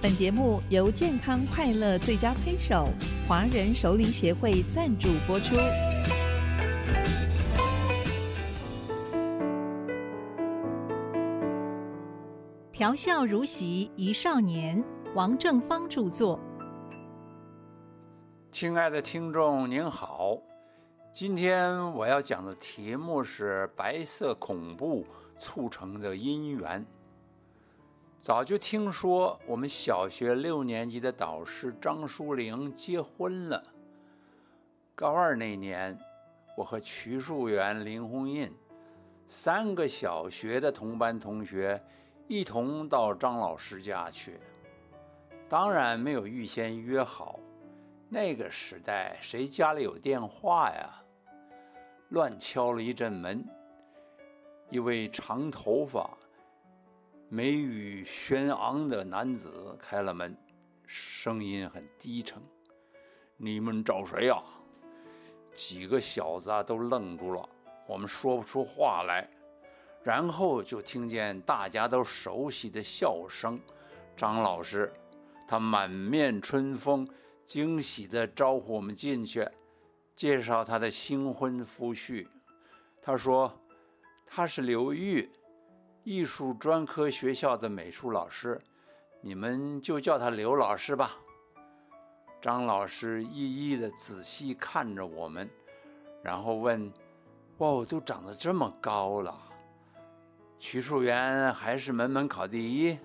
本节目由健康快乐最佳推手华人首领协会赞助播出。调笑如席一少年，王正芳著作。亲爱的听众您好，今天我要讲的题目是白色恐怖促成的因缘。早就听说我们小学六年级的导师张淑玲结婚了。高二那年，我和徐树园、林红印三个小学的同班同学一同到张老师家去。当然没有预先约好，那个时代谁家里有电话呀？乱敲了一阵门，一位长头发。眉宇轩昂的男子开了门，声音很低沉：“你们找谁呀？”几个小子啊都愣住了，我们说不出话来。然后就听见大家都熟悉的笑声。张老师，他满面春风，惊喜地招呼我们进去，介绍他的新婚夫婿。他说：“他是刘玉。”艺术专科学校的美术老师，你们就叫他刘老师吧。张老师一一的仔细看着我们，然后问：“哇，都长得这么高了？徐树元还是门门考第一？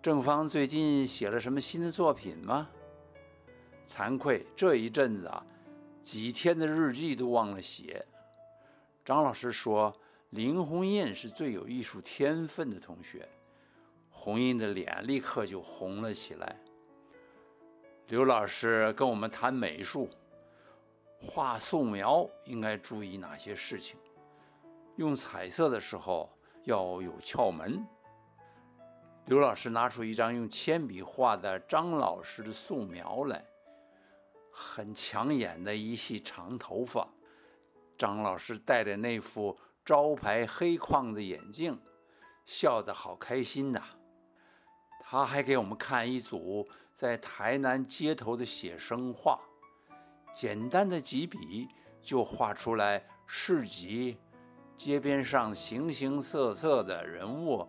正方最近写了什么新的作品吗？”惭愧，这一阵子啊，几天的日记都忘了写。张老师说。林红印是最有艺术天分的同学，红印的脸立刻就红了起来。刘老师跟我们谈美术，画素描应该注意哪些事情？用彩色的时候要有窍门。刘老师拿出一张用铅笔画的张老师的素描来，很抢眼的一系长头发，张老师戴着那副。招牌黑框子眼镜，笑得好开心呐！他还给我们看一组在台南街头的写生画，简单的几笔就画出来市集、街边上形形色色的人物、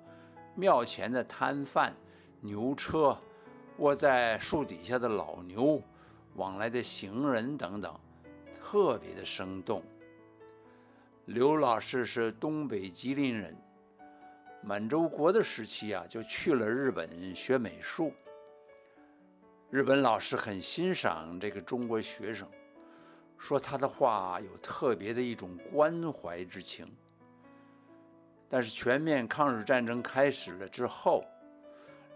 庙前的摊贩、牛车、卧在树底下的老牛、往来的行人等等，特别的生动。刘老师是东北吉林人，满洲国的时期啊，就去了日本学美术。日本老师很欣赏这个中国学生，说他的画有特别的一种关怀之情。但是全面抗日战争开始了之后，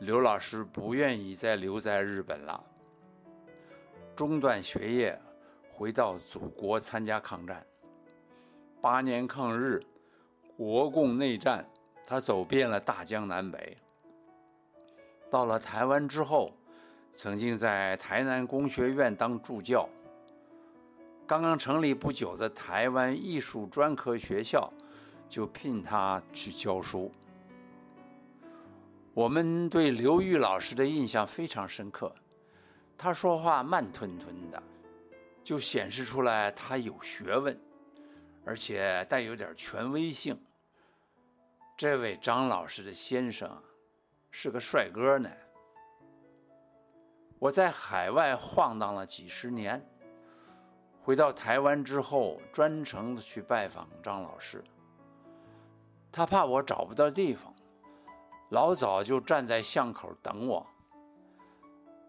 刘老师不愿意再留在日本了，中断学业，回到祖国参加抗战。八年抗日，国共内战，他走遍了大江南北。到了台湾之后，曾经在台南工学院当助教。刚刚成立不久的台湾艺术专科学校，就聘他去教书。我们对刘玉老师的印象非常深刻，他说话慢吞吞的，就显示出来他有学问。而且带有点权威性。这位张老师的先生是个帅哥呢。我在海外晃荡了几十年，回到台湾之后，专程的去拜访张老师。他怕我找不到地方，老早就站在巷口等我。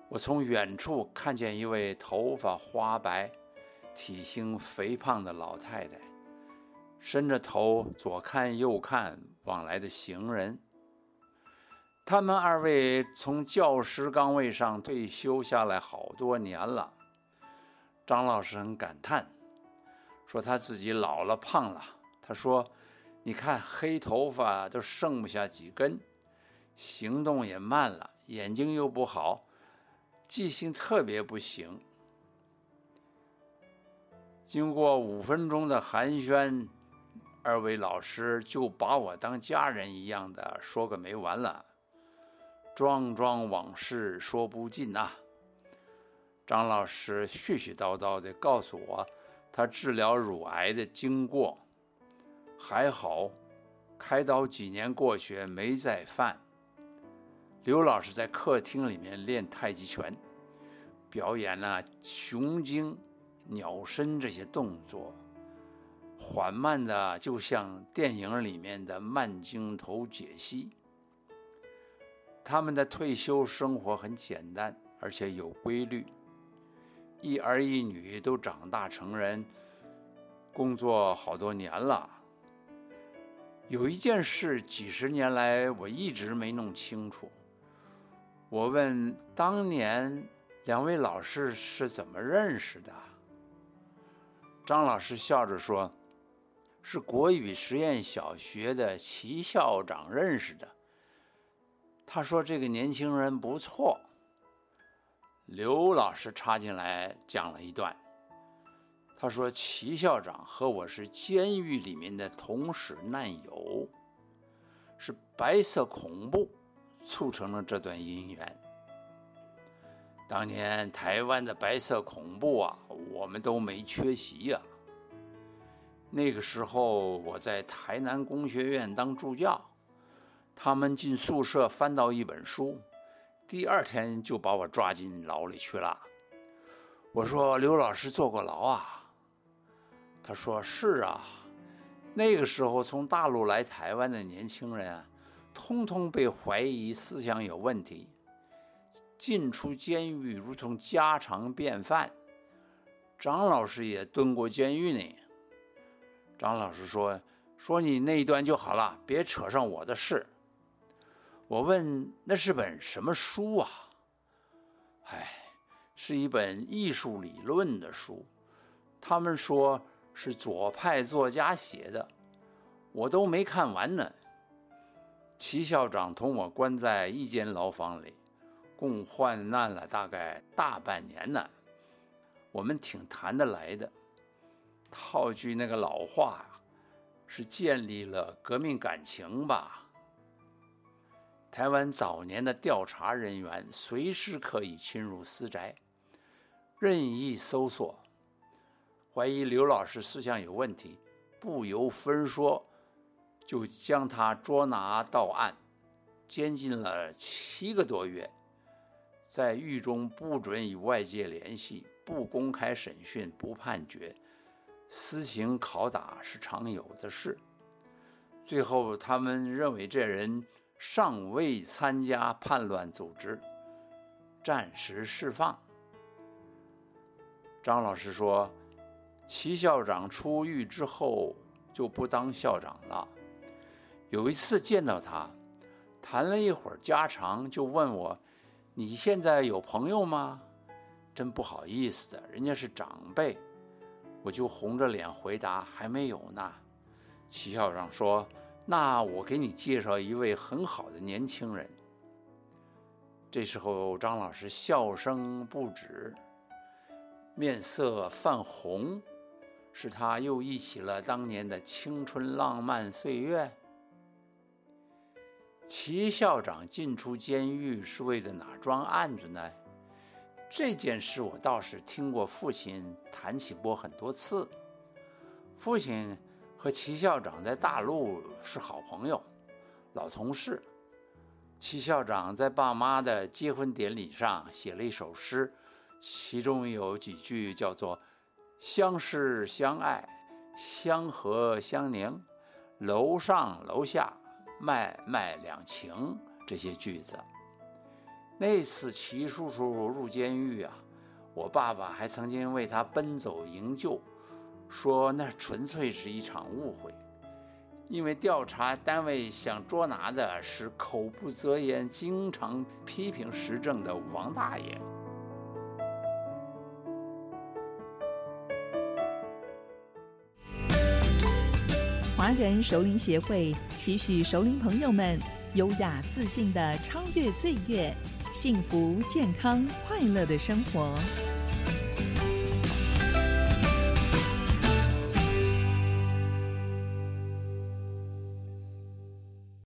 我从远处看见一位头发花白、体型肥胖的老太太。伸着头左看右看往来的行人，他们二位从教师岗位上退休下来好多年了。张老师很感叹，说他自己老了胖了。他说：“你看黑头发都剩不下几根，行动也慢了，眼睛又不好，记性特别不行。”经过五分钟的寒暄。二位老师就把我当家人一样的说个没完了。桩桩往事说不尽呐。张老师絮絮叨叨的告诉我他治疗乳癌的经过，还好，开刀几年过去没再犯。刘老师在客厅里面练太极拳，表演了熊精、鸟身这些动作，缓慢的就像电影里面的慢镜头解析。他们的退休生活很简单，而且有规律。一儿一女都长大成人，工作好多年了。有一件事，几十年来我一直没弄清楚。我问当年两位老师是怎么认识的？张老师笑着说：“是国语实验小学的齐校长认识的。他说这个年轻人不错。”刘老师插进来讲了一段，他说：“齐校长和我是监狱里面的同室难友，是白色恐怖促成了这段姻缘。当年台湾的白色恐怖啊，我们都没缺席呀。那个时候我在台南工学院当助教，他们进宿舍翻到一本书。”第二天就把我抓进牢里去了。我说：“刘老师坐过牢啊？”他说：“是啊，那个时候从大陆来台湾的年轻人啊，通通被怀疑思想有问题，进出监狱如同家常便饭。张老师也蹲过监狱呢。”张老师说：“说你那一段就好了，别扯上我的事。”我问：“那是本什么书啊？”哎，是一本艺术理论的书。他们说是左派作家写的，我都没看完呢。齐校长同我关在一间牢房里，共患难了大概大半年呢。我们挺谈得来的。套句那个老话，是建立了革命感情吧。台湾早年的调查人员随时可以侵入私宅，任意搜索，怀疑刘老师思想有问题，不由分说就将他捉拿到案，监禁了七个多月，在狱中不准与外界联系，不公开审讯，不判决，私刑拷打是常有的事。最后，他们认为这人。尚未参加叛乱组织，暂时释放。张老师说，齐校长出狱之后就不当校长了。有一次见到他，谈了一会儿家常，就问我：“你现在有朋友吗？”真不好意思的，人家是长辈，我就红着脸回答：“还没有呢。”齐校长说。那我给你介绍一位很好的年轻人。这时候，张老师笑声不止，面色泛红，是他又忆起了当年的青春浪漫岁月。齐校长进出监狱是为了哪桩案子呢？这件事我倒是听过父亲谈起过很多次，父亲。和齐校长在大陆是好朋友、老同事。齐校长在爸妈的结婚典礼上写了一首诗，其中有几句叫做“相识相爱，相和相宁，楼上楼下，脉脉两情”这些句子。那次齐叔叔入监狱啊，我爸爸还曾经为他奔走营救。说那纯粹是一场误会，因为调查单位想捉拿的是口不择言、经常批评时政的王大爷。华人熟龄协会期许熟龄朋友们优雅自信的超越岁月，幸福健康快乐的生活。